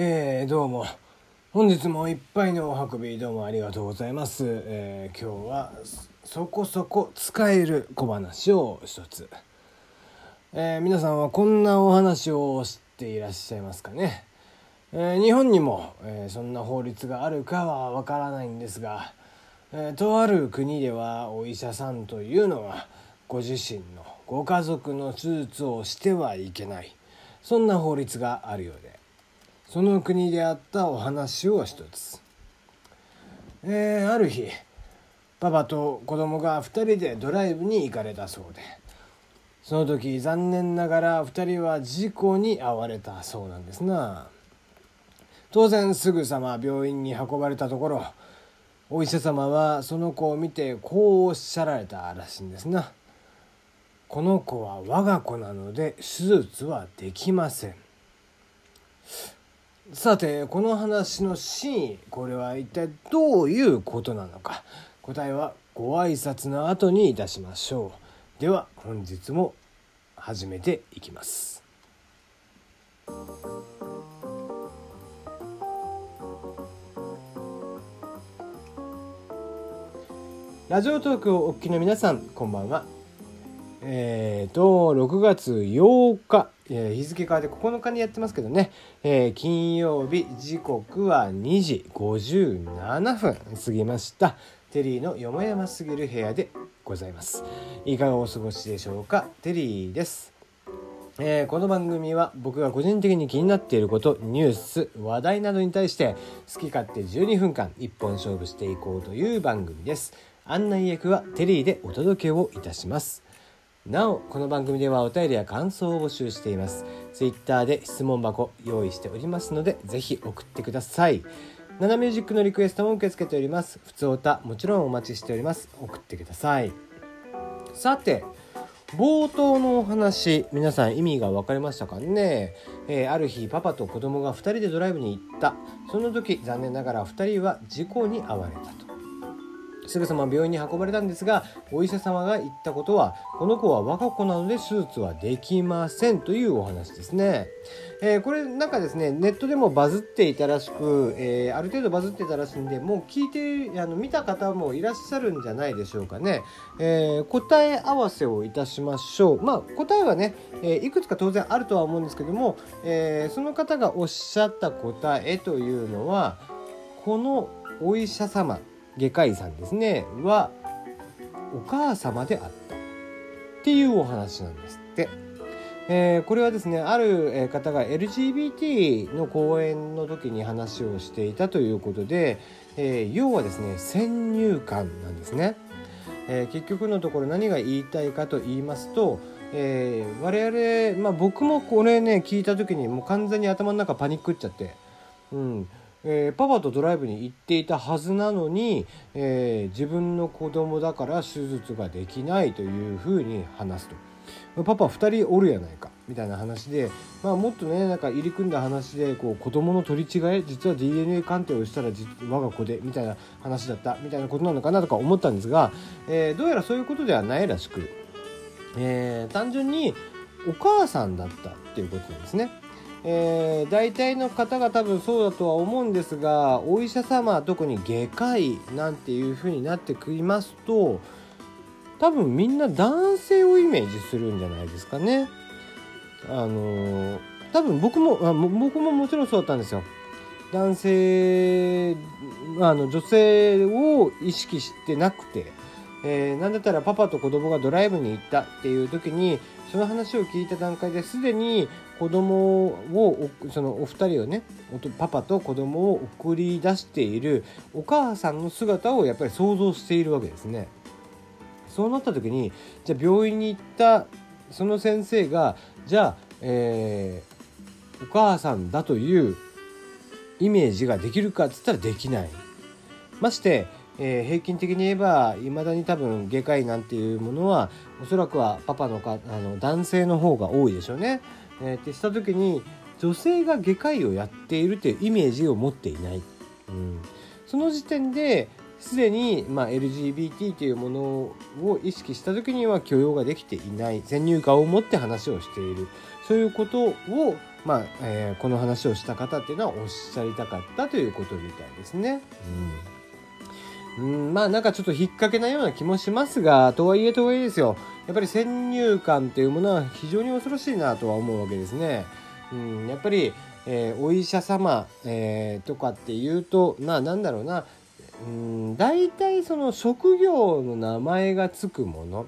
えー、どうも。本日もいっぱいのお運びどうもありがとうございます、えー、今日はそこそこ使える小話を一つ、えー、皆さんはこんなお話を知っていらっしゃいますかね、え、日本にも、え、そんな法律があるかはわからないんですが、え、とある国ではお医者さんというのはご自身のご家族の手術をしてはいけない。そんな法律があるようで。その国であったお話を一つ。えー、ある日パパと子供が2人でドライブに行かれたそうで。その時残念ながら2人は事故に遭われたそうなんですな。当然すぐさま病院に運ばれたところお医者様はその子を見てこうおっしゃられたらしいんですな。この子は我が子なので手術はできません。さてこの話の真意これは一体どういうことなのか。答えはご挨拶の後にいたしましょう。では本日も始めていきます。ラジオトークをお聞きの皆さんこんばんは。えーと6月8日。えー、日付変わって9日にやってますけどね、えー、金曜日時刻は2時57分。過ぎました。テリーのよもやますぎる部屋でございます。いかがお過ごしでしょうか？テリーです。えー、この番組は僕が個人的に気になっていることニュース話題などに対して好き勝手12分間一本勝負していこうという番組です。案内役はテリーでお届けをいたします。なおこの番組ではお便りや感想を募集しています。Twitter で質問箱用意しておりますのでぜひ送ってください。ナナミュージックのリクエストも受け付けております。普通歌もちろんお待ちしております。送ってください。さて冒頭のお話皆さん意味が分かりましたかね、えー、ある日パパと子供が2人でドライブに行った。その時残念ながら2人は事故に遭われたと。すぐさま病院に運ばれたんですがお医者様が言ったことはこの子は我が子なので手術はできませんというお話ですね。えー、これなんかですねネットでもバズっていたらしく、えー、ある程度バズってたらしいんでもう聞いてあの見た方もいらっしゃるんじゃないでしょうかね、えー、答え合わせをいたしましょうまあ答えはね、えいくつか当然あるとは思うんですけども、えその方がおっしゃった答えというのはこのお医者様外科医さんですねはお母様であったっていうお話なんですって。えー、これはですねある方が LGBT の講演の時に話をしていたということで、えー、要はですね先入観なんですね、えー、結局のところ何が言いたいかと言いますと、えー、我々、まあ、僕もこれね聞いた時にもう完全に頭の中パニックっちゃって、うん、えー、パパとドライブに行っていたはずなのに、えー、自分の子供だから手術ができないというふうに話すと。パパ2人おるやないかみたいな話で、まあ、もっとねなんか入り組んだ話でこう子供の取り違え実は DNA 鑑定をしたら我が子でみたいな話だったみたいなことなのかなとか思ったんですが、えー、どうやらそういうことではないらしく、え、単純にお母さんだったっていうことなんですね。えー、大体の方が多分そうだとは思うんですがお医者様特に外科医なんていう風になってきますと多分みんな男性をイメージするんじゃないですかね。あのー、多分僕もあ僕ももちろんそうだったんですよ。男性あの女性を意識してなくて、えー、なんだったらパパと子供がドライブに行ったっていう時にその話を聞いた段階ですでに子供をそのお二人をねパパと子供を送り出しているお母さんの姿をやっぱり想像しているわけですね。そうなった時にじゃあ病院に行ったその先生がじゃあ、えー、お母さんだというイメージができるかっつったらできない。ましてえー、平均的に言えばいまだに多分外科医なんていうものはおそらくはパパのかあの男性の方が多いでしょうね。えー、ってした時に女性が外科医をやっているというイメージを持っていない。うん、その時点ですでに、まあ、LGBT というものを意識した時には許容ができていない先入観を持って話をしているそういうことを、まあえー、この話をした方っていうのはおっしゃりたかったということみたいですね。うん、うんまあなんかちょっと引っ掛けないような気もしますがとはいえとはいえですよ。やっぱり先入観っていうものは非常に恐ろしいなとは思うわけですね。うん、やっぱり、えー、お医者様、えー、とかっていうとまあなんだろうな。うん大体その職業の名前がつくもの、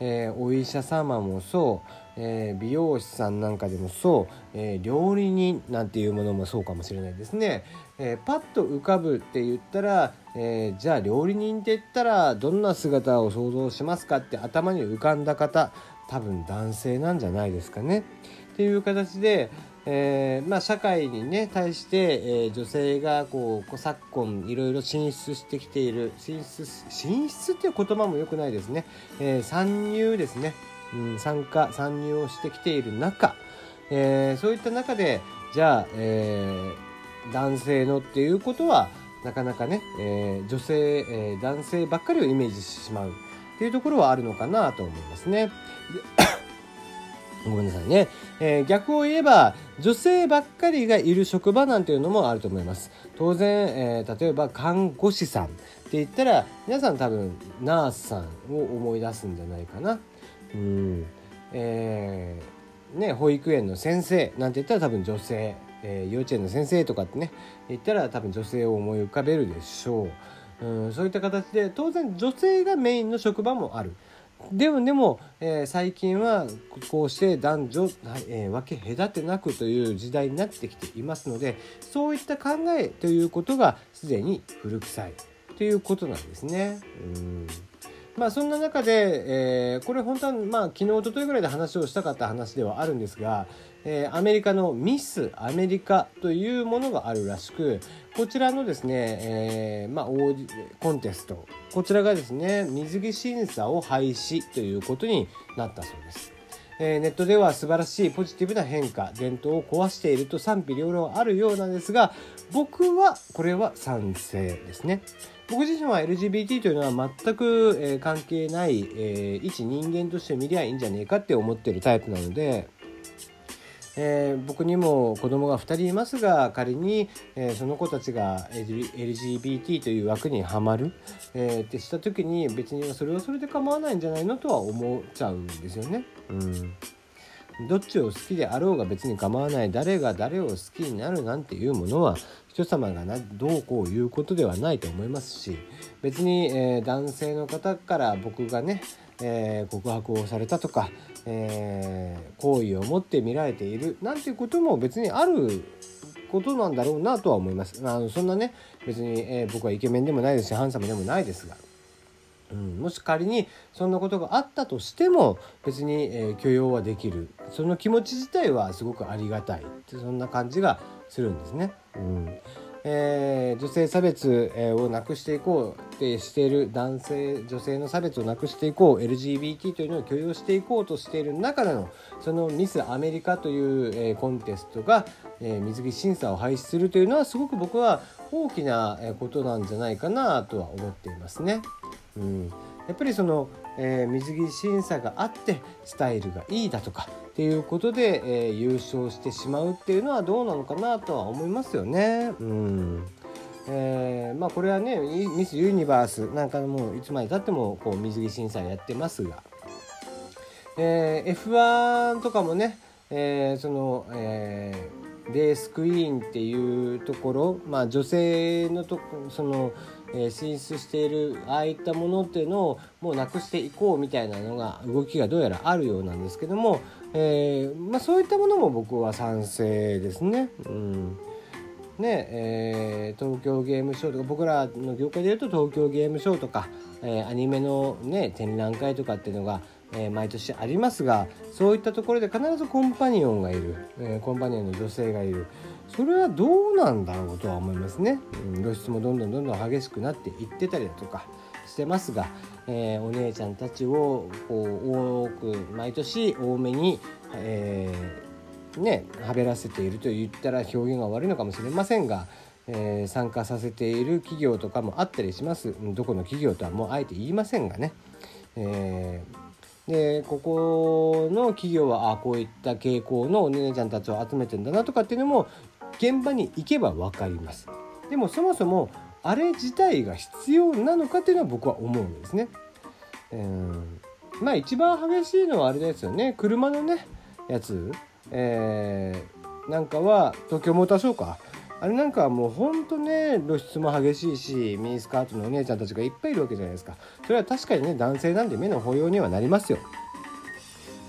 えー、お医者様もそう、えー、美容師さんなんかでもそう、えー、料理人なんていうものもそうかもしれないですね、えパッと浮かぶって言ったら、えじゃあ料理人って言ったらどんな姿を想像しますかって頭に浮かんだ方多分男性なんじゃないですかね。っていう形で、えー、まあ、社会にね対して、えー、女性がこう昨今いろいろ進出してきている進出進出っていう言葉も良くないですね、え、参入ですね、うん、参加参入をしてきている中、えそういった中でじゃあ、え男性のっていうことはなかなかね、え女性、え男性ばっかりをイメージしてしまうっていうところはあるのかなと思いますね。ごめんなさいね、えー、逆を言えば女性ばっかりがいる職場なんていうのもあると思います。当然、えー、例えば看護師さんって言ったら皆さん多分ナースさんを思い出すんじゃないかな。うん。えー、ね保育園の先生なんて言ったら多分女性、えー、幼稚園の先生とかってね言ったら多分女性を思い浮かべるでしょう。うんそういった形で当然女性がメインの職場もある。でもでも、えー、最近はこうして男女、えー、分け隔てなくという時代になってきていますのでそういった考えということがすでに古臭いということなんですね。うん。まあそんな中で、えー、これ本当はまあ昨日一昨日ぐらいで話をしたかった話ではあるんですが、えー、アメリカのミスアメリカというものがあるらしくこちらのですね、えー、まあ、コンテストこちらがですね水着審査を廃止ということになったそうです。えー、ネットでは素晴らしいポジティブな変化伝統を壊していると賛否両論あるようなんですが僕はこれは賛成ですね。僕自身は LGBT というのは全く、えー、関係ない、えー、一人間として見りゃいいんじゃねえかって思ってるタイプなのでえー、僕にも子供が2人いますが仮に、えー、その子たちが LGBT という枠にはまる、えー、ってした時に別にそれはそれで構わないんじゃないのとは思っちゃうんですよね。うんどっちを好きであろうが別に構わない誰が誰を好きになるなんていうものは人様がなどうこう言うことではないと思いますし別に、えー、男性の方から僕がね、えー、告白をされたとか、えー、好意を持って見られているなんていうことも別にあることなんだろうなとは思います。あのそんなね別に、えー、僕はイケメンでもないですしハンサムでもないですが。うん、もし仮にそんなことがあったとしても別に、えー、許容はできるその気持ち自体はすごくありがたいってそんな感じがするんですね。うんえー、女性差別をなくしていこうってしている男性女性の差別をなくしていこう LGBT というのを許容していこうとしている中でのそのミスアメリカという、えー、コンテストが、えー、水着審査を廃止するというのはすごく僕は大きなことなんじゃないかなとは思っていますね。うん、やっぱりその、えー、水着審査があってスタイルがいいだとかっていうことで、えー、優勝してしまうっていうのはどうなのかなとは思いますよね。うんえー、まあこれはねミスユニバースなんかもいつまでたってもこう水着審査やってますが、えー、F1 とかもね、えー、その、えー、レースクイーンっていうところ、まあ、女性のとそのえ進出しているああいったものっていうのをもうなくしていこうみたいなのが動きがどうやらあるようなんですけども、えー、まあ、そういったものも僕は賛成ですね。うんねえー、東京ゲームショウとか僕らの業界でいうと東京ゲームショウとか、えー、アニメの、ね、展覧会とかっていうのが、えー、毎年ありますがそういったところで必ずコンパニオンがいる、えコンパニオンの女性がいる。それはどうなんだろうとは思いますね、うん、露出もどんどんどんどん激しくなっていってたりだとかしてますが、え、お姉ちゃんたちをこう多く毎年多めに、えー、ねはべらせていると言ったら表現が悪いのかもしれませんが、えー、参加させている企業とかもあったりしますどこの企業とはもうあえて言いませんがね、えーでここの企業はあこういった傾向のお姉ちゃんたちを集めてんだなとかっていうのも現場に行けば分かります。でもそもそもあれ自体が必要なのかっていうのは僕は思うんですね。うんまあ一番激しいのはあれですよね車のねやつ、えー、なんかは東京モーターショーか。あれなんかはもうほんとね露出も激しいしミニスカートのお姉ちゃんたちがいっぱいいるわけじゃないですか。それは確かにね男性なんで目の保養にはなりますよ。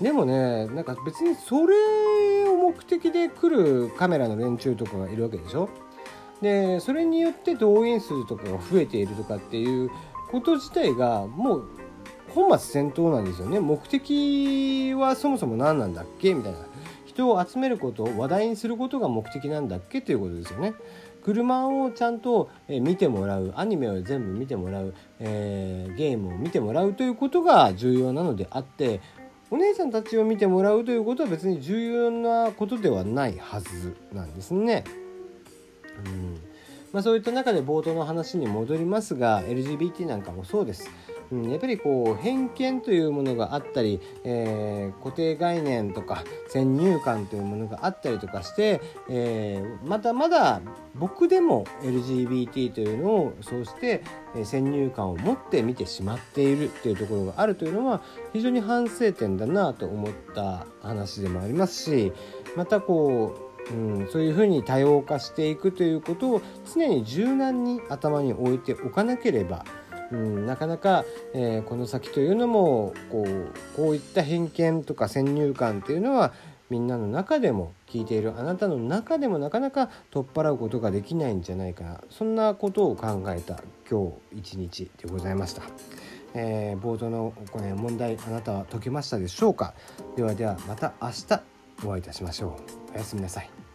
でもねなんか別にそれを目的で来るカメラの連中とかがいるわけでしょ。でそれによって動員数とかが増えているとかっていうこと自体がもう本末転倒なんですよね。目的はそもそも何なんだっけ？みたいな。人を集めることを話題にすることが目的なんだっけ？ということですよね。車をちゃんと見てもらうアニメを全部見てもらう、えー、ゲームを見てもらうということが重要なのであってお姉さんたちを見てもらうということは別に重要なことではないはずなんですね。うんまあ、そういった中で冒頭の話に戻りますが LGBT なんかもそうです。うん、やっぱりこう偏見というものがあったり、えー、固定概念とか先入観というものがあったりとかして、えー、まだまだ僕でも LGBT というのをそうして先入観を持って見てしまっているというところがあるというのは非常に反省点だなと思った話でもありますしまたこううん、そういうふうに多様化していくということを常に柔軟に頭に置いておかなければうん、なかなか、えー、この先というのもこうこういった偏見とか先入観というのはみんなの中でも聞いているあなたの中でもなかなか取っ払うことができないんじゃないかな。そんなことを考えた今日一日でございました。えー、冒頭のこれ問題あなたは解けましたでしょうか？ではではまた明日お会いいたしましょう。おやすみなさい。